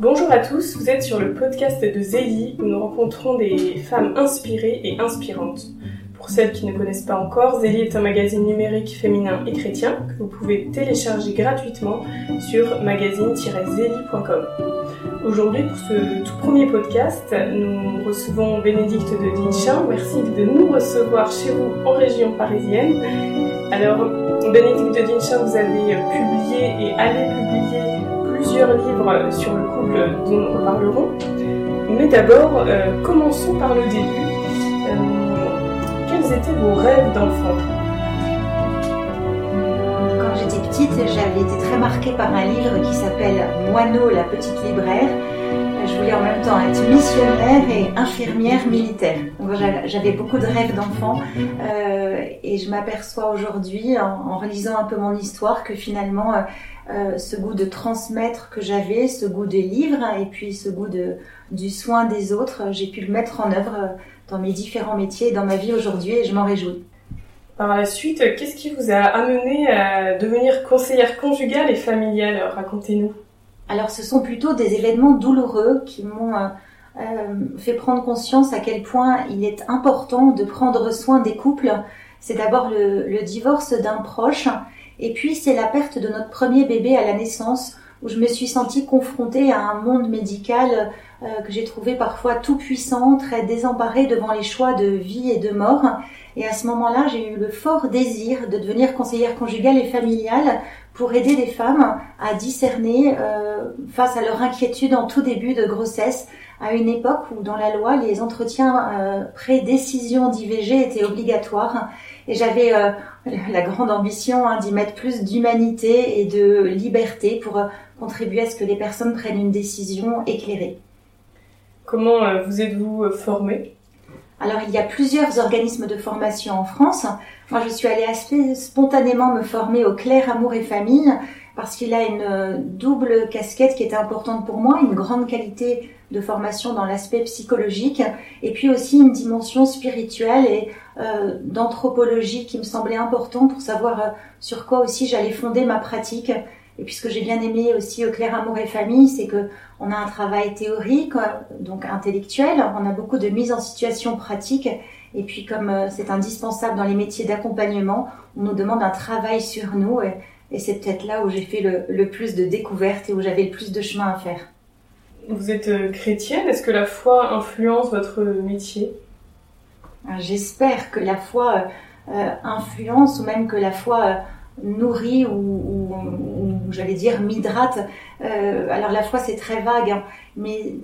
Bonjour à tous, vous êtes sur le podcast de Zélie où nous rencontrons des femmes inspirées et inspirantes. Pour celles qui ne connaissent pas encore, Zélie est un magazine numérique féminin et chrétien que vous pouvez télécharger gratuitement sur magazine-zélie.com. Aujourd'hui, pour ce tout premier podcast, nous recevons Bénédicte de Dinchin. Merci de nous recevoir chez vous en région parisienne. Alors, Bénédicte de Dinchin, vous avez publié et allez publier plusieurs livres sur le couple dont nous reparlerons. Mais d'abord, euh, commençons par le début. Euh, quels étaient vos rêves d'enfant? Quand j'étais petite, j'avais été très marquée par un livre qui s'appelle Moineau, la petite libraire. Je voulais en même temps être missionnaire et infirmière militaire. J'avais beaucoup de rêves d'enfant euh, et je m'aperçois aujourd'hui, en, relisant un peu mon histoire, que finalement, euh, euh, ce goût de transmettre que j'avais, ce goût des livres et puis ce goût du soin des autres, j'ai pu le mettre en œuvre dans mes différents métiers et dans ma vie aujourd'hui et je m'en réjouis. Par la suite, qu'est-ce qui vous a amené à devenir conseillère conjugale et familiale? Racontez-nous. Alors ce sont plutôt des événements douloureux qui m'ont euh, euh, fait prendre conscience à quel point il est important de prendre soin des couples. C'est d'abord le, le divorce d'un proche et puis c'est la perte de notre premier bébé à la naissance où je me suis sentie confrontée à un monde médical euh, que j'ai trouvé parfois tout puissant, très désemparé devant les choix de vie et de mort. Et à ce moment-là, j'ai eu le fort désir de devenir conseillère conjugale et familiale pour aider les femmes à discerner euh, face à leur inquiétude en tout début de grossesse, à une époque où dans la loi, les entretiens euh, pré-décision d'IVG étaient obligatoires. Et j'avais euh, la grande ambition hein, d'y mettre plus d'humanité et de liberté pour contribuer à ce que les personnes prennent une décision éclairée. Comment euh, vous êtes-vous euh, formé Alors, il y a plusieurs organismes de formation en France. Moi, je suis allée assez spontanément me former au Clair Amour et Famille parce qu'il a une euh, double casquette qui était importante pour moi, une grande qualité de formation dans l'aspect psychologique et puis aussi une dimension spirituelle et d'anthropologie qui me semblait important pour savoir sur quoi aussi j'allais fonder ma pratique. Et puis ce que j'ai bien aimé aussi au Clair Amour et Famille, c'est que on a un travail théorique, donc intellectuel, on a beaucoup de mise en situation pratique, et puis comme euh, c'est indispensable dans les métiers d'accompagnement, on nous demande un travail sur nous, et, c'est peut-être là où j'ai fait le, plus de découvertes et où j'avais le plus de chemin à faire. Vous êtes euh, chrétienne, est-ce que la foi influence votre métier? J'espère que la foi euh, influence, ou même que la foi nourrit ou, j'allais dire m'hydrate. Euh, alors la foi c'est très vague, hein, mais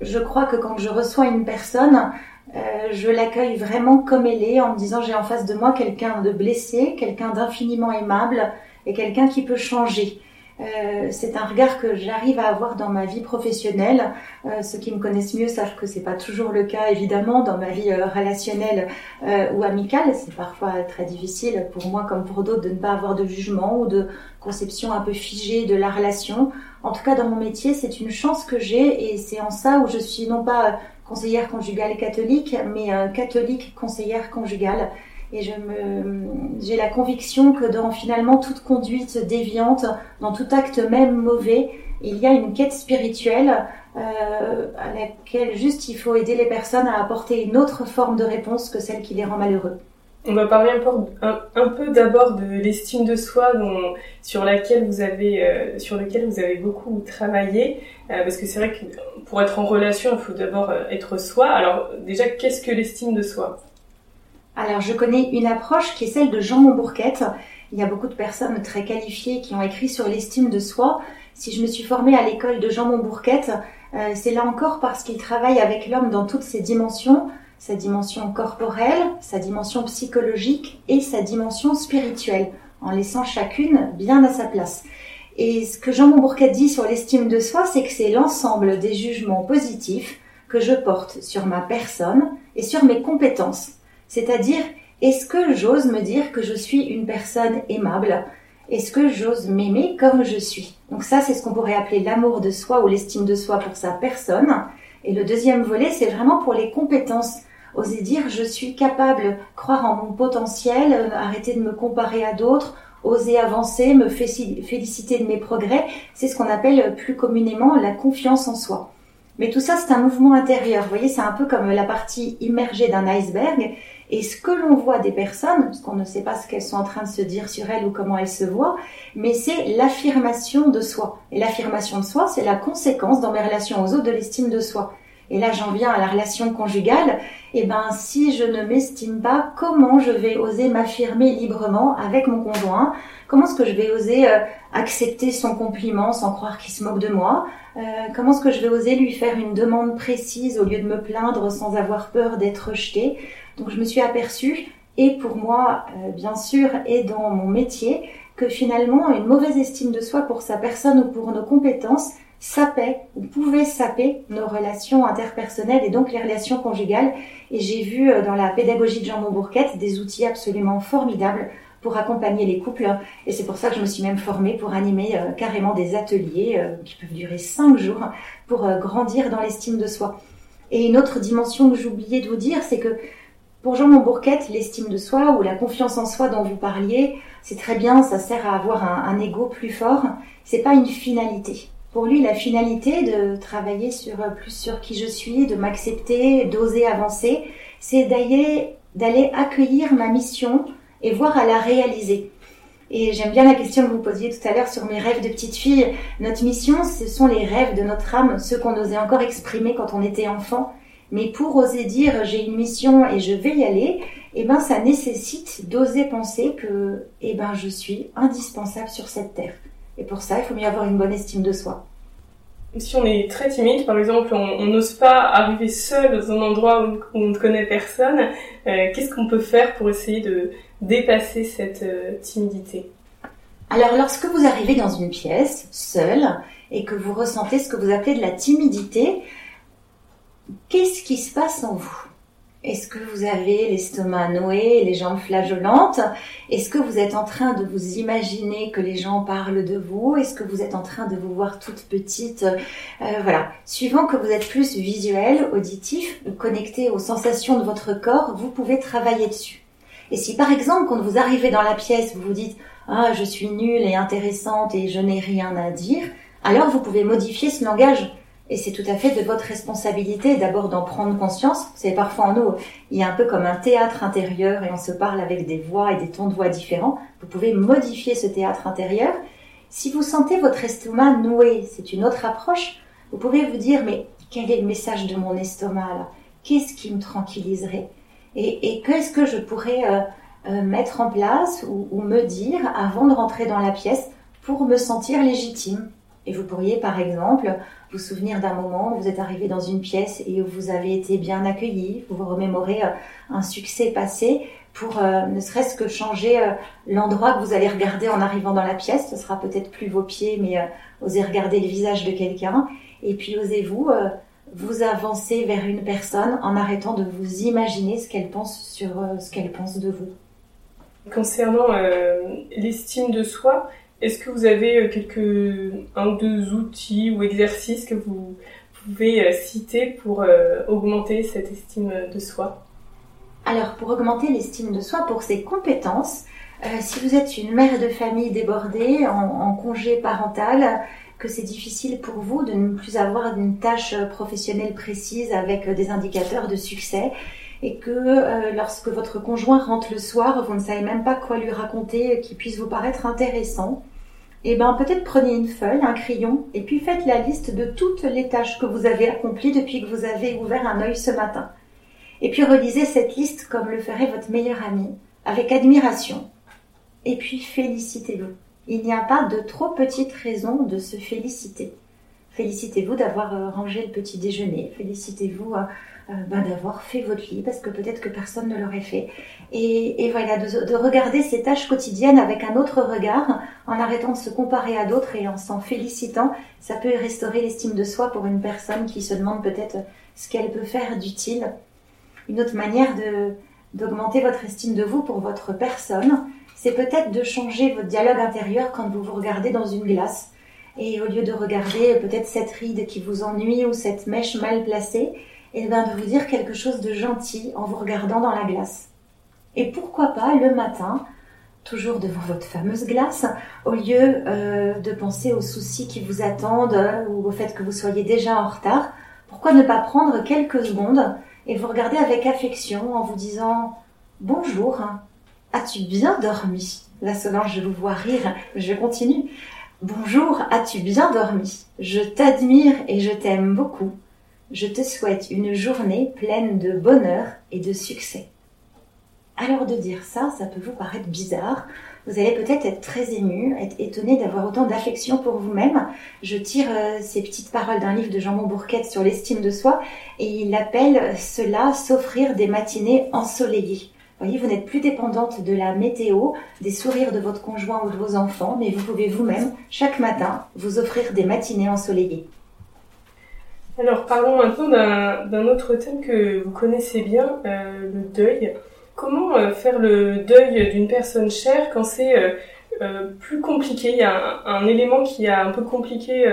je crois que quand je reçois une personne, euh, je l'accueille vraiment comme elle est, en me disant j'ai en face de moi quelqu'un de blessé, quelqu'un d'infiniment aimable et quelqu'un qui peut changer. Euh, c'est un regard que j'arrive à avoir dans ma vie professionnelle. Euh, ceux qui me connaissent mieux savent que c'est pas toujours le cas, évidemment, dans ma vie euh, relationnelle ou amicale. C'est parfois très difficile pour moi comme pour d'autres de ne pas avoir de jugement ou de conception un peu figée de la relation. En tout cas, dans mon métier, c'est une chance que j'ai et c'est en ça où je suis non pas conseillère conjugale catholique, mais catholique conseillère conjugale. Et je me, j'ai la conviction que dans finalement toute conduite déviante, dans tout acte même mauvais, il y a une quête spirituelle euh, à laquelle juste il faut aider les personnes à apporter une autre forme de réponse que celle qui les rend malheureux. On va parler un, peu d'abord de l'estime de soi sur laquelle vous avez euh, sur lequel vous avez beaucoup travaillé euh, parce que c'est vrai que pour être en relation il faut d'abord euh, être soi. Alors déjà qu'est-ce que l'estime de soi? Alors, je connais une approche qui est celle de Jean Montbourquette. Il y a beaucoup de personnes très qualifiées qui ont écrit sur l'estime de soi. Si je me suis formée à l'école de Jean Montbourquette, c'est là encore parce qu'il travaille avec l'homme dans toutes ses dimensions, sa dimension corporelle, sa dimension psychologique et sa dimension spirituelle, en laissant chacune bien à sa place. Et ce que Jean Montbourquette dit sur l'estime de soi, c'est que c'est l'ensemble des jugements positifs que je porte sur ma personne et sur mes compétences c'est-à-dire, est-ce que j'ose me dire que je suis une personne aimable? Est-ce que j'ose m'aimer comme je suis? Donc ça, c'est ce qu'on pourrait appeler l'amour de soi ou l'estime de soi pour sa personne. Et le deuxième volet, c'est vraiment pour les compétences. Oser dire je suis capable, croire en mon potentiel, arrêter de me comparer à d'autres, oser avancer, me féliciter de mes progrès. C'est ce qu'on appelle plus communément la confiance en soi. Mais tout ça, c'est un mouvement intérieur. Vous voyez, c'est un peu comme la partie immergée d'un iceberg. Et ce que l'on voit des personnes, parce qu'on ne sait pas ce qu'elles sont en train de se dire sur elles ou comment elles se voient, mais c'est l'affirmation de soi. Et l'affirmation de soi, c'est la conséquence dans mes relations aux autres de l'estime de soi. Et là, j'en viens à la relation conjugale. Eh ben, si je ne m'estime pas, comment je vais oser m'affirmer librement avec mon conjoint? Comment est-ce que je vais oser euh, accepter son compliment sans croire qu'il se moque de moi? Euh, Comment est-ce que je vais oser lui faire une demande précise au lieu de me plaindre sans avoir peur d'être rejetée Donc, je me suis aperçue, et pour moi, euh, bien sûr, et dans mon métier, que finalement, une mauvaise estime de soi pour sa personne ou pour nos compétences, sapait ou pouvait saper nos relations interpersonnelles et donc les relations conjugales. Et j'ai vu euh, dans la pédagogie de Jean Montbourquette des outils absolument formidables pour accompagner les couples. Et c'est pour ça que je me suis même formée pour animer euh, carrément des ateliers euh, qui peuvent durer cinq jours pour grandir dans l'estime de soi. Et une autre dimension que j'oubliais de vous dire, c'est que pour Jean Montbourquette, l'estime de soi ou la confiance en soi dont vous parliez, c'est très bien, ça sert à avoir un, un ego plus fort. C'est pas une finalité. Pour lui, la finalité de travailler sur plus sur qui je suis, de m'accepter, d'oser avancer, c'est d'aller d'aller accueillir ma mission et voir à la réaliser. Et j'aime bien la question que vous posiez tout à l'heure sur mes rêves de petite fille. Notre mission, ce sont les rêves de notre âme, ceux qu'on osait encore exprimer quand on était enfant. Mais pour oser dire j'ai une mission et je vais y aller, eh ben ça nécessite d'oser penser que eh ben je suis indispensable sur cette terre. Et pour ça, il faut mieux avoir une bonne estime de soi. Si on est très timide, par exemple, on n'ose pas arriver seul dans un endroit où, on ne connaît personne, euh, qu'est-ce qu'on peut faire pour essayer de dépasser cette euh, timidité? Alors, lorsque vous arrivez dans une pièce, seul, et que vous ressentez ce que vous appelez de la timidité, qu'est-ce qui se passe en vous? Est-ce que vous avez l'estomac noué, les jambes flageolantes Est-ce que vous êtes en train de vous imaginer que les gens parlent de vous? Est-ce que vous êtes en train de vous voir toute petite? Euh, Voilà. Suivant que vous êtes plus visuel, auditif, connecté aux sensations de votre corps, vous pouvez travailler dessus. Et si par exemple, quand vous arrivez dans la pièce, vous vous dites ah je suis nulle et intéressante et je n'ai rien à dire, alors vous pouvez modifier ce langage et c'est tout à fait de votre responsabilité d'abord d'en prendre conscience. C'est parfois en nous, il y a un peu comme un théâtre intérieur et on se parle avec des voix et des tons de voix différents. Vous pouvez modifier ce théâtre intérieur. Si vous sentez votre estomac noué, c'est une autre approche. Vous pouvez vous dire, mais quel est le message de mon estomac là? Qu'est-ce qui me tranquilliserait? Et, qu'est-ce que je pourrais euh, euh, mettre en place ou me dire avant de rentrer dans la pièce pour me sentir légitime? Et vous pourriez, par exemple, vous souvenir d'un moment où vous êtes arrivé dans une pièce et où vous avez été bien accueilli, vous vous remémorez euh, un succès passé pour euh, ne serait-ce que changer euh, l'endroit que vous allez regarder en arrivant dans la pièce. Ce sera peut-être plus vos pieds, mais osez regarder le visage de quelqu'un. Et puis osez-vous vous avancer vers une personne en arrêtant de vous imaginer ce qu'elle pense sur ce qu'elle pense de vous. Concernant l'estime de soi, est-ce que vous avez euh, quelques un ou deux outils ou exercices que vous pouvez euh, citer pour euh, augmenter cette estime de soi? Alors, pour augmenter l'estime de soi, pour ses compétences, si vous êtes une mère de famille débordée, en, congé parental, que c'est difficile pour vous de ne plus avoir une tâche professionnelle précise avec des indicateurs de succès, et que lorsque votre conjoint rentre le soir, vous ne savez même pas quoi lui raconter qui puisse vous paraître intéressant, eh ben peut-être prenez une feuille, un crayon, et puis faites la liste de toutes les tâches que vous avez accomplies depuis que vous avez ouvert un œil ce matin. Et puis relisez cette liste comme le ferait votre meilleur ami, avec admiration. Et puis félicitez-vous. Il n'y a pas de trop petite raison de se féliciter. Félicitez-vous d'avoir euh, rangé le petit déjeuner. Félicitez-vous euh, euh, ben, d'avoir fait votre lit parce que peut-être que personne ne l'aurait fait. Et, voilà, de, regarder ces tâches quotidiennes avec un autre regard, en arrêtant de se comparer à d'autres et en s'en félicitant, ça peut restaurer l'estime de soi pour une personne qui se demande peut-être ce qu'elle peut faire d'utile. Une autre manière de, d'augmenter votre estime de vous pour votre personne, c'est peut-être de changer votre dialogue intérieur quand vous vous regardez dans une glace. Et au lieu de regarder peut-être cette ride qui vous ennuie ou cette mèche mal placée, et bien de vous dire quelque chose de gentil en vous regardant dans la glace. Et pourquoi pas le matin toujours devant votre fameuse glace, au lieu euh, de penser aux soucis qui vous attendent euh, ou au fait que vous soyez déjà en retard, pourquoi ne pas prendre quelques secondes et vous regarder avec affection en vous disant Bonjour, as-tu bien dormi? La Solange, je vous vois rire, je continue. Bonjour, as-tu bien dormi? Je t'admire et je t'aime beaucoup. Je te souhaite une journée pleine de bonheur et de succès. Alors de dire ça, ça peut vous paraître bizarre. Vous allez peut-être être très ému, être étonné d'avoir autant d'affection pour vous-même. Je tire euh, ces petites paroles d'un livre de Jean Bourquette sur l'estime de soi et il appelle cela s'offrir des matinées ensoleillées. Vous n'êtes plus dépendante de la météo, des sourires de votre conjoint ou de vos enfants, mais vous pouvez vous-même, chaque matin, vous offrir des matinées ensoleillées. Alors parlons maintenant d'un autre thème que vous connaissez bien, euh, le deuil. Comment euh, faire le deuil d'une personne chère quand c'est euh, plus compliqué? Il y a un, élément qui a un peu compliqué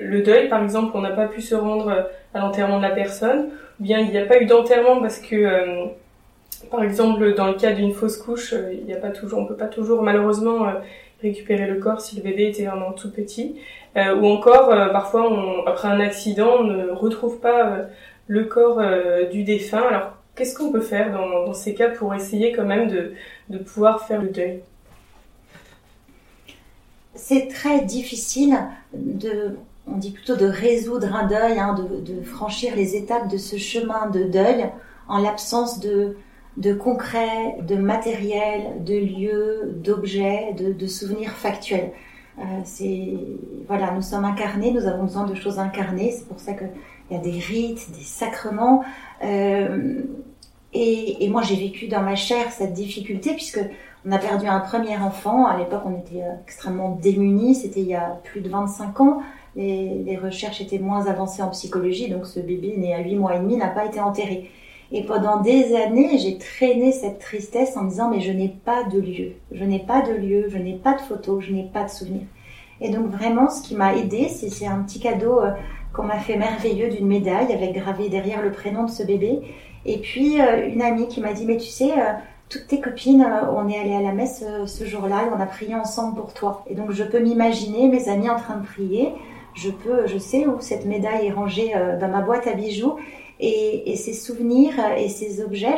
le deuil. Par exemple, on n'a pas pu se rendre à l'enterrement de la personne, ou bien il n'y a pas eu d'enterrement parce que, par exemple, dans le cas d'une fausse couche, il n'y a pas toujours, on peut pas toujours malheureusement récupérer le corps si le bébé était vraiment tout petit, ou encore parfois après un accident, on ne retrouve pas le corps du défunt. Alors Qu'est-ce qu'on peut faire dans, ces cas pour essayer quand même de, pouvoir faire le deuil? C'est très difficile de, on dit plutôt de résoudre un deuil, hein, de, franchir les étapes de ce chemin de deuil en l'absence de, de concret, de matériel, de lieux, d'objets, de, souvenirs factuels. Euh, voilà, nous sommes incarnés, nous avons besoin de choses incarnées. C'est pour ça qu'il y a des rites, des sacrements. Euh, et, et, moi, j'ai vécu dans ma chair cette difficulté puisque on a perdu un premier enfant. À l'époque, on était euh, extrêmement démunis. C'était il y a plus de 25 ans. Les, les, recherches étaient moins avancées en psychologie, donc ce bébé né à 8 mois et demi n'a pas été enterré. Et pendant des années, j'ai traîné cette tristesse en me disant mais je n'ai pas de lieu, je n'ai pas de lieu, je n'ai pas de photos, je n'ai pas de souvenirs. Et donc vraiment, ce qui m'a aidé, c'est un petit cadeau euh, qu'on m'a fait merveilleux d'une médaille avec gravé derrière le prénom de ce bébé. Et puis euh, une amie qui m'a dit mais tu sais euh, toutes tes copines, on est allé à la messe ce jour-là et on a prié ensemble pour toi. Et donc je peux m'imaginer mes amis en train de prier. Je peux, je sais où cette médaille est rangée dans ma boîte à bijoux. Et, ces souvenirs et ces objets,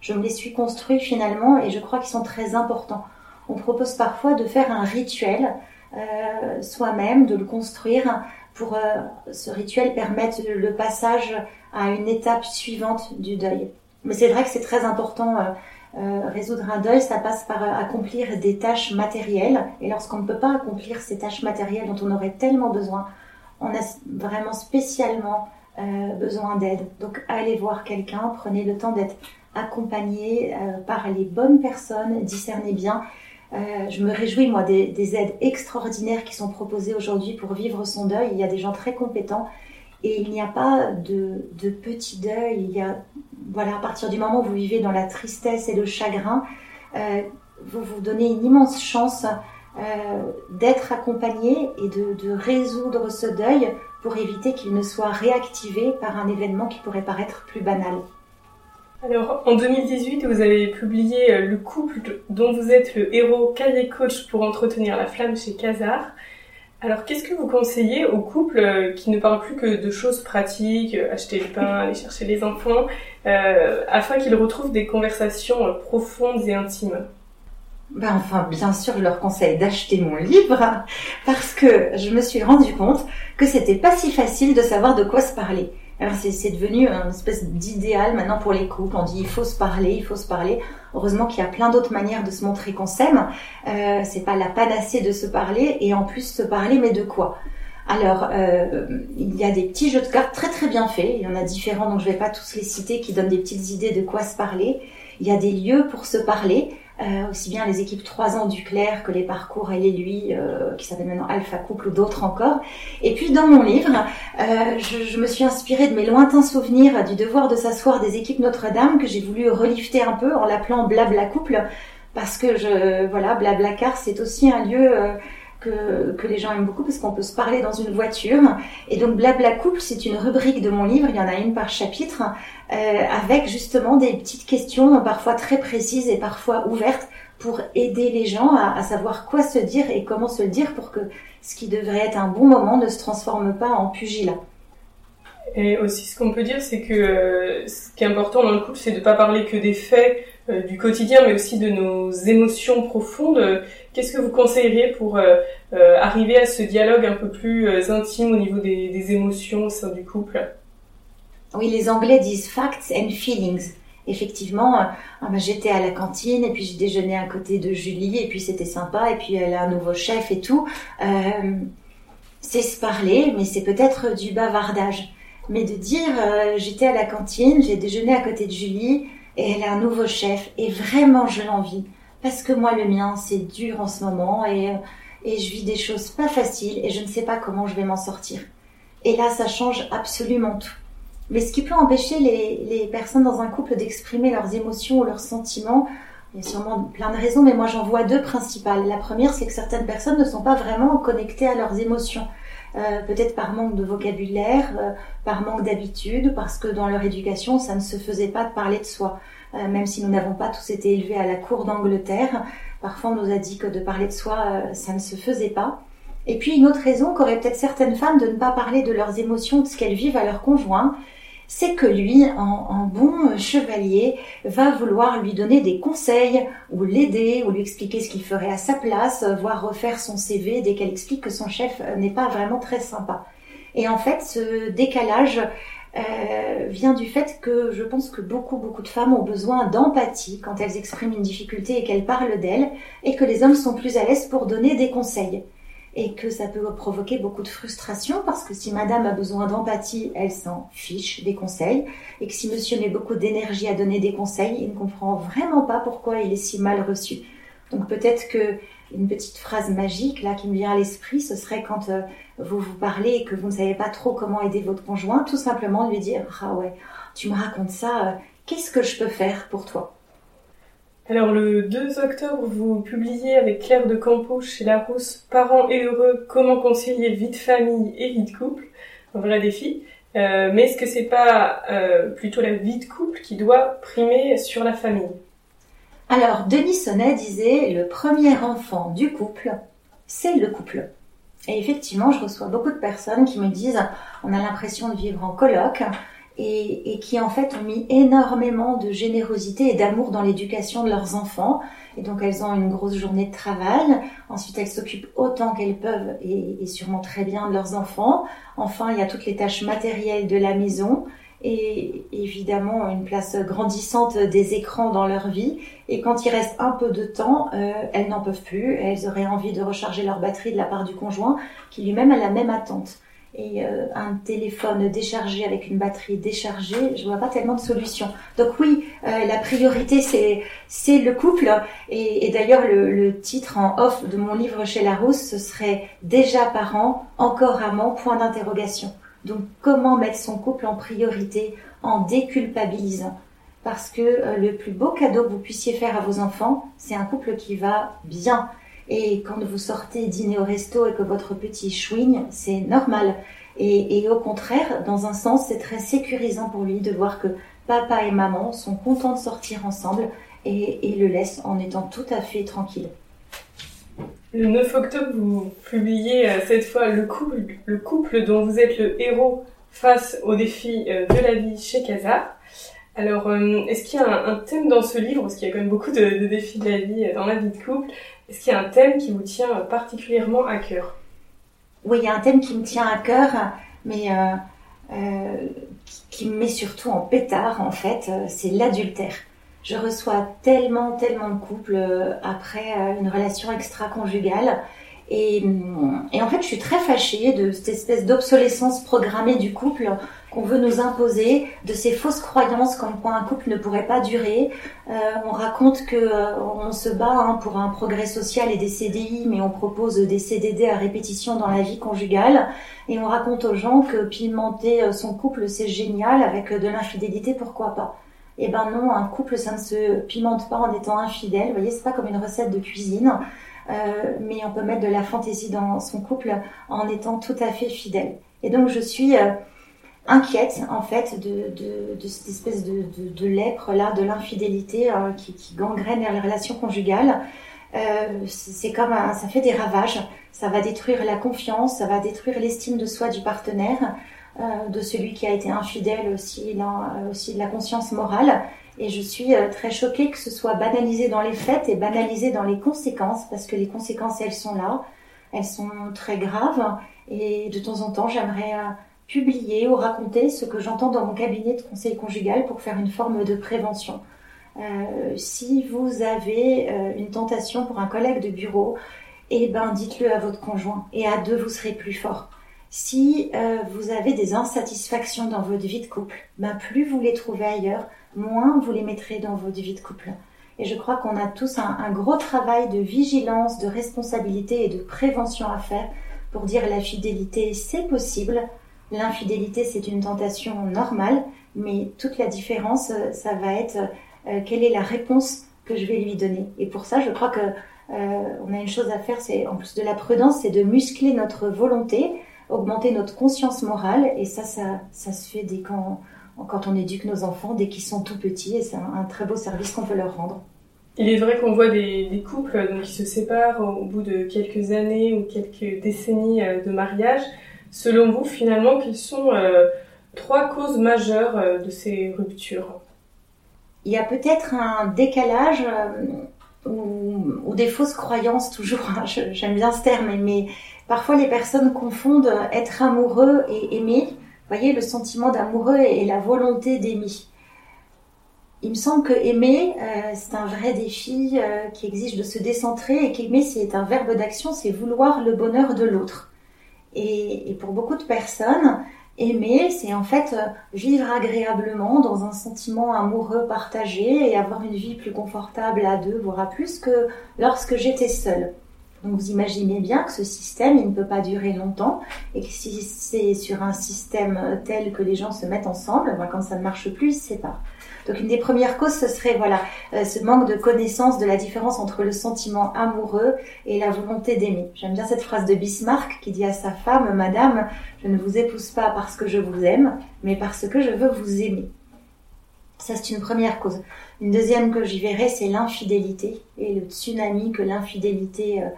je, me les suis construits finalement et je crois qu'ils sont très importants. On propose parfois de faire un rituel euh, soi-même, de le construire pour euh, ce rituel permettre le passage à une étape suivante du deuil. Mais c'est vrai que c'est très important. Euh, résoudre un deuil, ça passe par accomplir des tâches matérielles. Et lorsqu'on ne peut pas accomplir ces tâches matérielles dont on aurait tellement besoin, on a vraiment spécialement besoin d'aide. Donc allez voir quelqu'un, prenez le temps d'être accompagné par les bonnes personnes, discernez bien euh, je me réjouis, moi, des, aides extraordinaires qui sont proposées aujourd'hui pour vivre son deuil. Il y a des gens très compétents et il n'y a pas de, de petit deuil. Il y a, voilà, à partir du moment où vous vivez dans la tristesse et le chagrin, euh, vous vous donnez une immense chance euh, d'être accompagné et de résoudre ce deuil pour éviter qu'il ne soit réactivé par un événement qui pourrait paraître plus banal. Alors, en 2018, vous avez publié euh, Le couple dont vous êtes le héros cahier coach pour entretenir la flamme chez Casar. Alors, qu'est-ce que vous conseillez aux couples euh, qui ne parlent plus que de choses pratiques, euh, acheter le pain, aller chercher les enfants, afin qu'ils retrouvent des conversations profondes et intimes? Ben enfin, bien sûr, je leur conseille d'acheter mon livre parce que je me suis rendu compte que c'était pas si facile de savoir de quoi se parler. Alors c'est devenu une espèce d'idéal maintenant pour les couples. On dit il faut se parler, il faut se parler. Heureusement qu'il y a plein d'autres manières de se montrer qu'on s'aime. Euh, c'est pas la panacée de se parler et en plus se parler, mais de quoi? Alors, euh, il y a des petits jeux de cartes très très bien faits. Il y en a différents, donc je vais pas tous les citer, qui donnent des petites idées de quoi se parler. Il y a des lieux pour se parler. Euh, aussi bien les équipes 3 ans du Clair que les parcours elle et lui, qui s'appelle maintenant Alpha Couple ou d'autres encore. Et puis dans mon livre, euh, je, je, me suis inspirée de mes lointains souvenirs du devoir de s'asseoir des équipes Notre-Dame que j'ai voulu relifter un peu en l'appelant Blabla Couple parce que je voilà Blablacar c'est aussi un lieu euh, que, que, les gens aiment beaucoup parce qu'on peut se parler dans une voiture. Et donc Blabla Couple, c'est une rubrique de mon livre, il y en a une par chapitre, euh, avec justement des petites questions parfois très précises et parfois ouvertes pour aider les gens à, savoir quoi se dire et comment se le dire pour que ce qui devrait être un bon moment ne se transforme pas en pugilat. Et aussi, ce qu'on peut dire, c'est que euh, ce qui est important dans le couple, c'est de ne pas parler que des faits euh, du quotidien, mais aussi de nos émotions profondes. Qu'est-ce que vous conseilleriez pour euh, arriver à ce dialogue un peu plus intime au niveau des, émotions au sein du couple? Oui, les Anglais disent facts and feelings effectivement, euh, ah ben, j'étais à la cantine et puis j'ai déjeuné à côté de Julie et puis c'était sympa et puis elle a un nouveau chef et tout. Euh, c'est se parler, mais c'est peut-être du bavardage. Mais de dire euh, j'étais à la cantine, j'ai déjeuné à côté de Julie et elle a un nouveau chef et vraiment je l'envie parce que moi le mien c'est dur en ce moment et, et je vis des choses pas faciles et je ne sais pas comment je vais m'en sortir. Et là ça change absolument tout. Mais ce qui peut empêcher les, les personnes dans un couple d'exprimer leurs émotions ou leurs sentiments, il y a sûrement plein de raisons, mais moi j'en vois deux principales. La première, c'est que certaines personnes ne sont pas vraiment connectées à leurs émotions. Euh, peut-être par manque de vocabulaire, euh, par manque d'habitude, parce que dans leur éducation, ça ne se faisait pas de parler de soi. Euh, même si nous n'avons pas tous été élevés à la cour d'Angleterre, parfois on nous a dit que de parler de soi, euh, ça ne se faisait pas. Et puis une autre raison qu'auraient peut-être certaines femmes de ne pas parler de leurs émotions, de ce qu'elles vivent à leur conjoint, c'est que lui, en, bon chevalier, va vouloir lui donner des conseils, ou l'aider, ou lui expliquer ce qu'il ferait à sa place, voire refaire son CV dès qu'elle explique que son chef n'est pas vraiment très sympa. Et en fait, ce décalage euh, vient du fait que je pense que beaucoup, beaucoup de femmes ont besoin d'empathie quand elles expriment une difficulté et qu'elles parlent d'elles, et que les hommes sont plus à l'aise pour donner des conseils et que ça peut provoquer beaucoup de frustration parce que si madame a besoin d'empathie, elle s'en fiche des conseils et que si monsieur met beaucoup d'énergie à donner des conseils, il ne comprend vraiment pas pourquoi il est si mal reçu. Donc peut-être que une petite phrase magique là qui me vient à l'esprit, ce serait quand euh, vous vous parlez et que vous ne savez pas trop comment aider votre conjoint, tout simplement lui dire ah ouais, tu me racontes ça, euh, qu'est-ce que je peux faire pour toi? Alors le 2 octobre, vous publiez avec Claire de Campo chez Larousse Parents et heureux, comment concilier vie de famille et vie de couple, un vrai défi. Euh, mais est-ce que c'est pas plutôt la vie de couple qui doit primer sur la famille? Alors Denis Sonnet disait le premier enfant du couple, c'est le couple. Et effectivement, je reçois beaucoup de personnes qui me disent on a l'impression de vivre en colloque, et, qui en fait ont mis énormément de générosité et d'amour dans l'éducation de leurs enfants. Et donc elles ont une grosse journée de travail. Ensuite elles s'occupent autant qu'elles peuvent et, et, sûrement très bien de leurs enfants. Enfin il y a toutes les tâches matérielles de la maison et évidemment une place grandissante des écrans dans leur vie. Et quand il reste un peu de temps, euh, elles n'en peuvent plus. Elles auraient envie de recharger leur batterie de la part du conjoint qui lui-même a la même attente et euh, un téléphone déchargé avec une batterie déchargée, je vois pas tellement de solutions. Donc oui, euh, la priorité c'est c'est le couple et, et d'ailleurs le, le, titre en off de mon livre chez Larousse ce serait déjà parent, encore amant point d'interrogation. Donc comment mettre son couple en priorité en déculpabilisant? Parce que euh, le plus beau cadeau que vous puissiez faire à vos enfants, c'est un couple qui va bien, et quand vous sortez dîner au resto et que votre petit chouigne, c'est normal. Et, au contraire, dans un sens, c'est très sécurisant pour lui de voir que papa et maman sont contents de sortir ensemble et, le laissent en étant tout à fait tranquille. Le 9 octobre, vous publiez euh, cette fois le couple, le couple dont vous êtes le héros face aux défis euh, de la vie chez Casa. Alors, euh, est-ce qu'il y a un, thème dans ce livre, parce qu'il y a quand même beaucoup de, défis de la vie dans la vie de couple, est-ce qu'il y a un thème qui vous tient particulièrement à cœur? Oui, il y a un thème qui me tient à cœur, mais qui, me met surtout en pétard, en fait, c'est l'adultère. Je reçois tellement, tellement de couples après une relation extra-conjugale. Et, et, en fait, je suis très fâchée de cette espèce d'obsolescence programmée du couple qu'on veut nous imposer, de ces fausses croyances comme quoi un couple ne pourrait pas durer. Euh, on raconte que euh, on se bat hein, pour un progrès social et des CDI, mais on propose des CDD à répétition dans la vie conjugale. Et on raconte aux gens que pimenter euh, son couple c'est génial, avec de l'infidélité, pourquoi pas Eh ben non, un couple ça ne se pimente pas en étant infidèle. Vous voyez, c'est pas comme une recette de cuisine. Euh, mais on peut mettre de la fantaisie dans son couple en étant tout à fait fidèle. Et donc je suis inquiète en fait de, cette espèce de, lèpre là, de l'infidélité qui, qui, gangrène les relations conjugales. c'est comme ça fait des ravages, ça va détruire la confiance, ça va détruire l'estime de soi du partenaire, de celui qui a été infidèle aussi, là, aussi de la conscience morale. Et je suis euh, très choquée que ce soit banalisé dans les faits et banalisé dans les conséquences, parce que les conséquences, elles sont là, elles sont très graves. Et de temps en temps, j'aimerais euh, publier ou raconter ce que j'entends dans mon cabinet de conseil conjugal pour faire une forme de prévention. Euh, si vous avez une tentation pour un collègue de bureau, eh ben dites-le à votre conjoint et à deux vous serez plus fort. Si vous avez des insatisfactions dans votre vie de couple, ben plus vous les trouvez ailleurs, moins vous les mettrez dans votre vie de couple. Et je crois qu'on a tous un, gros travail de vigilance, de responsabilité et de prévention à faire pour dire la fidélité, c'est possible. L'infidélité, c'est une tentation normale, mais toute la différence, euh, ça va être euh, quelle est la réponse que je vais lui donner. Et pour ça, je crois que euh, on a une chose à faire, c'est en plus de la prudence, c'est de muscler notre volonté, augmenter notre conscience morale, et ça, ça, ça se fait dès qu'on quand on éduque nos enfants dès qu'ils sont tout petits et c'est un, très beau service qu'on peut leur rendre. Il est vrai qu'on voit des, couples donc, qui se séparent au bout de quelques années ou quelques décennies euh, de mariage. Selon vous, finalement, quelles sont euh, trois causes majeures euh, de ces ruptures? Il y a peut-être un décalage ou, des fausses croyances, toujours. Hein, j'aime bien ce terme, mais parfois les personnes confondent être amoureux et aimer voyez, le sentiment d'amoureux et la volonté d'aimer. Il me semble que aimer, euh, c'est un vrai défi euh, qui exige de se décentrer et qu'aimer, c'est un verbe d'action, c'est vouloir le bonheur de l'autre. Et, pour beaucoup de personnes, aimer, c'est en fait euh, vivre agréablement dans un sentiment amoureux partagé et avoir une vie plus confortable à deux, voire à plus que lorsque j'étais seule. Donc vous imaginez bien que ce système, il ne peut pas durer longtemps et que si c'est sur un système tel que les gens se mettent ensemble, ben, quand ça ne marche plus, ils se séparent. Donc une des premières causes, ce serait voilà euh, ce manque de connaissance de la différence entre le sentiment amoureux et la volonté d'aimer. J'aime bien cette phrase de Bismarck qui dit à sa femme, Madame, je ne vous épouse pas parce que je vous aime, mais parce que je veux vous aimer. Ça, c'est une première cause. Une deuxième que j'y verrais, c'est l'infidélité et le tsunami que l'infidélité euh,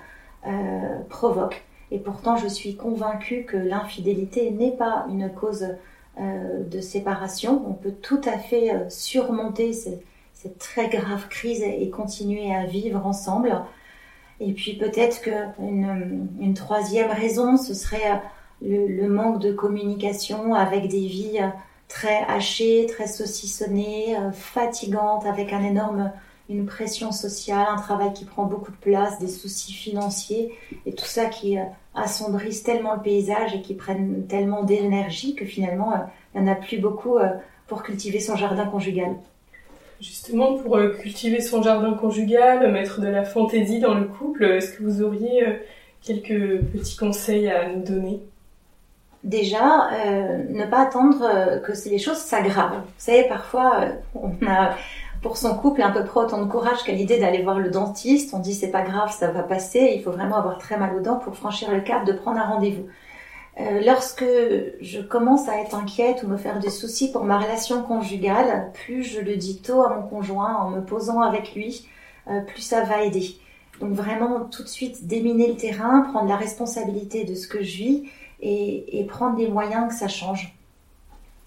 euh, provoque. Et pourtant, je suis convaincue que l'infidélité n'est pas une cause euh, de séparation. On peut tout à fait euh, surmonter cette, très grave crise et continuer à vivre ensemble. Et puis peut-être qu'une une troisième raison, ce serait le, le, manque de communication avec des vies très hachées, très saucissonnées, fatigantes, avec un énorme une pression sociale, un travail qui prend beaucoup de place, des soucis financiers et tout ça qui euh, assombrissent tellement le paysage et qui prennent tellement d'énergie que finalement euh, il n'y en a plus beaucoup euh, pour cultiver son jardin conjugal. Justement, pour cultiver son jardin conjugal, mettre de la fantaisie dans le couple, est-ce que vous auriez quelques petits conseils à nous donner? Déjà, ne pas attendre que les choses s'aggravent. Vous savez, parfois, on a pour son couple à peu près autant de courage qu'à l'idée d'aller voir le dentiste. On dit c'est pas grave, ça va passer. Il faut vraiment avoir très mal aux dents pour franchir le cap de prendre un rendez-vous. Euh, lorsque je commence à être inquiète ou me faire des soucis pour ma relation conjugale, plus je le dis tôt à mon conjoint en me posant avec lui, euh, plus ça va aider. Donc vraiment tout de suite déminer le terrain, prendre la responsabilité de ce que je vis et, et prendre des moyens que ça change.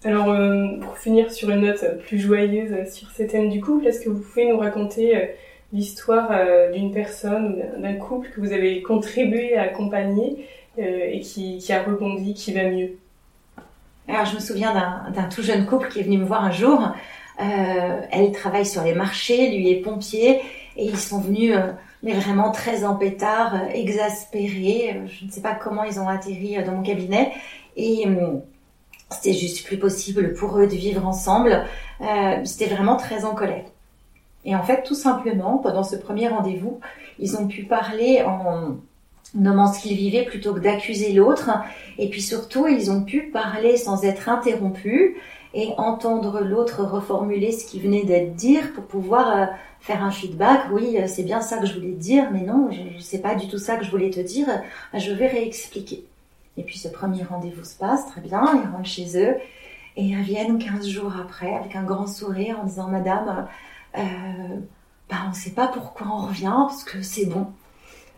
Alors, euh, pour finir sur une note plus joyeuse sur ces thèmes du couple, est-ce que vous pouvez nous raconter euh, l'histoire euh, d'une personne d'un couple que vous avez contribué à accompagner et qui, a rebondi, qui va mieux? Alors, je me souviens d'un tout jeune couple qui est venu me voir un jour. elle travaille sur les marchés, lui est pompier, et ils sont venus mais vraiment très en pétard, exaspérés. Je ne sais pas comment ils ont atterri dans mon cabinet. Et hum, c'était juste plus possible pour eux de vivre ensemble. Euh, c'était vraiment très en colère. Et en fait, tout simplement, pendant ce premier rendez-vous, ils ont pu parler en nommant ce qu'ils vivaient plutôt que d'accuser l'autre. Et puis surtout, ils ont pu parler sans être interrompus et entendre l'autre reformuler ce qui venait d'être dit pour pouvoir euh, faire un feedback. Oui, euh, c'est bien ça que je voulais dire, mais non, je, sais pas du tout ça que je voulais te dire. Je vais réexpliquer. Et puis ce premier rendez-vous se passe très bien, ils rentrent chez eux. Et ils reviennent 15 jours après avec un grand sourire en disant Madame, euh, bah, on ne sait pas pourquoi on revient parce que c'est bon.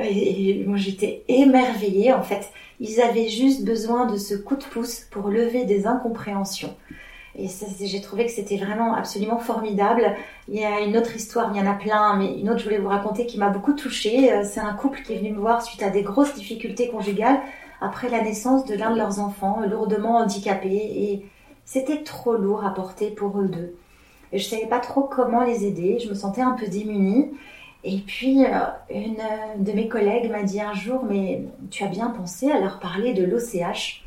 Et, moi j'étais émerveillée en fait. Ils avaient juste besoin de ce coup de pouce pour lever des incompréhensions. Et j'ai trouvé que c'était vraiment absolument formidable. Il y a une autre histoire, il y en a plein, mais une autre je voulais vous raconter qui m'a beaucoup touchée. Euh, c'est un couple qui est venu me voir suite à des grosses difficultés conjugales après la naissance de l'un de leurs enfants, lourdement handicapé. Et c'était trop lourd à porter pour eux deux. Je savais pas trop comment les aider. Je me sentais un peu démunie. Et puis, euh, une de mes collègues m'a dit un jour, mais tu as bien pensé à leur parler de l'OCH.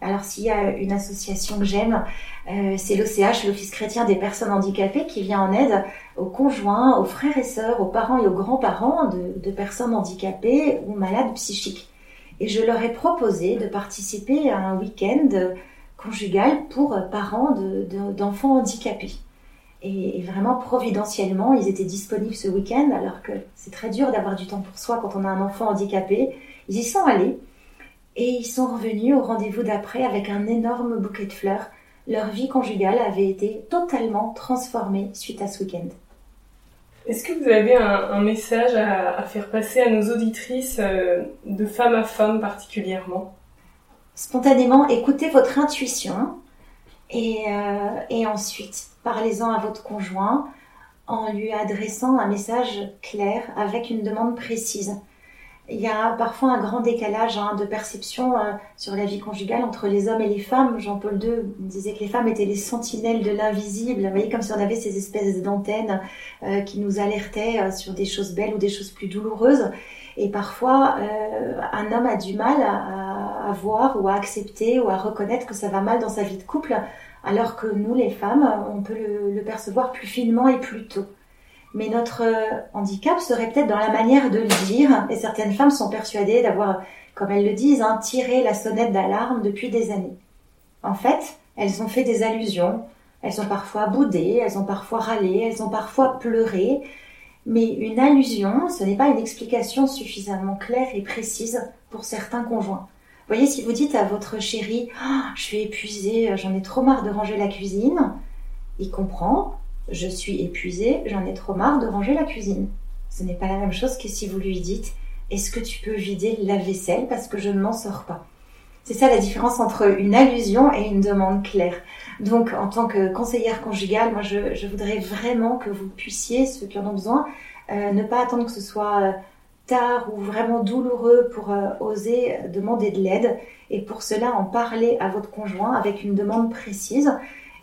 Alors, s'il y a une association que j'aime, euh, c'est l'OCH, l'Office chrétien des personnes handicapées, qui vient en aide aux conjoints, aux frères et sœurs, aux parents et aux grands-parents de, personnes handicapées ou malades psychiques. Et je leur ai proposé de participer à un week-end conjugal pour parents d'enfants de, handicapés. Et, vraiment, providentiellement, ils étaient disponibles ce week-end, alors que c'est très dur d'avoir du temps pour soi quand on a un enfant handicapé. Ils y sont allés et ils sont revenus au rendez-vous d'après avec un énorme bouquet de fleurs. Leur vie conjugale avait été totalement transformée suite à ce week-end. Est-ce que vous avez un, message à, faire passer à nos auditrices euh, de femme à femme particulièrement? Spontanément, écoutez votre intuition euh, et ensuite parlez-en à votre conjoint en lui adressant un message clair avec une demande précise. Il y a parfois un grand décalage hein, de perception euh, sur la vie conjugale entre les hommes et les femmes. Jean-Paul II disait que les femmes étaient les sentinelles de l'invisible. Vous voyez, comme si on avait ces espèces d'antennes euh, qui nous alertaient euh, sur des choses belles ou des choses plus douloureuses. Et parfois, un homme a du mal à, voir ou à accepter ou à reconnaître que ça va mal dans sa vie de couple, alors que nous, les femmes, on peut le percevoir plus finement et plus tôt. Mais notre euh, handicap serait peut-être dans la manière de le dire, et certaines femmes sont persuadées d'avoir, comme elles le disent, hein, tiré la sonnette d'alarme depuis des années. En fait, elles ont fait des allusions, elles ont parfois boudé, elles ont parfois râlé, elles ont parfois pleuré, mais une allusion, ce n'est pas une explication suffisamment claire et précise pour certains conjoints. Voyez, si vous dites à votre chéri, oh, je suis épuisée, j'en ai trop marre de ranger la cuisine, il comprend, je suis épuisée, j'en ai trop marre de ranger la cuisine. Ce n'est pas la même chose que si vous lui dites Est-ce que tu peux vider la vaisselle parce que je ne m'en sors pas? C'est ça la différence entre une allusion et une demande claire. Donc, en tant que conseillère conjugale, moi, je, voudrais vraiment que vous puissiez, ceux qui en ont besoin, euh, ne pas attendre que ce soit euh, tard ou vraiment douloureux pour euh, oser demander de l'aide et pour cela en parler à votre conjoint avec une demande précise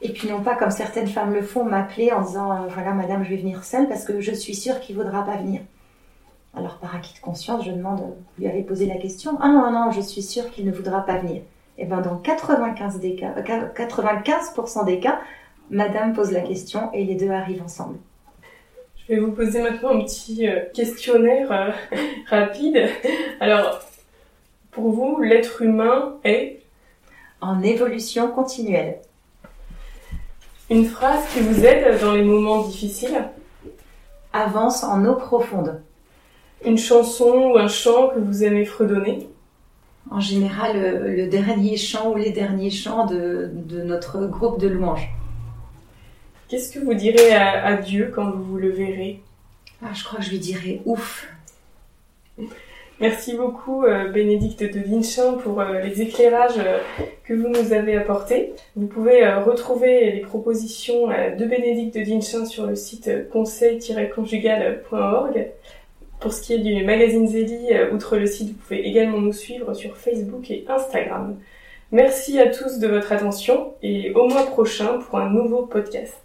et puis non pas comme certaines femmes le font, m'appeler en disant euh, voilà madame je vais venir seule parce que je suis sûre qu'il ne voudra pas venir. Alors par acquis de conscience, je demande, vous lui avez posé la question Ah non, non, je suis sûre qu'il ne voudra pas venir. Et eh bien dans 95%, des cas, 95 des cas, madame pose la question et les deux arrivent ensemble. Je vais vous poser maintenant un petit euh, questionnaire euh, rapide. Alors, pour vous, l'être humain est En évolution continuelle. Une phrase qui vous aide dans les moments difficiles Avance en eau profonde. Une chanson ou un chant que vous aimez fredonner En général, le, dernier chant ou les derniers chants de, notre groupe de louanges. Qu'est-ce que vous direz à, Dieu quand vous le verrez? Ah, Je crois que je lui dirai ouf. Merci beaucoup euh, Bénédicte de Vinchin pour euh, les éclairages euh, que vous nous avez apportés. Vous pouvez retrouver les propositions de Bénédicte de Vinchin sur le site conseil-conjugal.org. Pour ce qui est du magazine Zélie, outre le site, vous pouvez également nous suivre sur Facebook et Instagram. Merci à tous de votre attention et au mois prochain pour un nouveau podcast.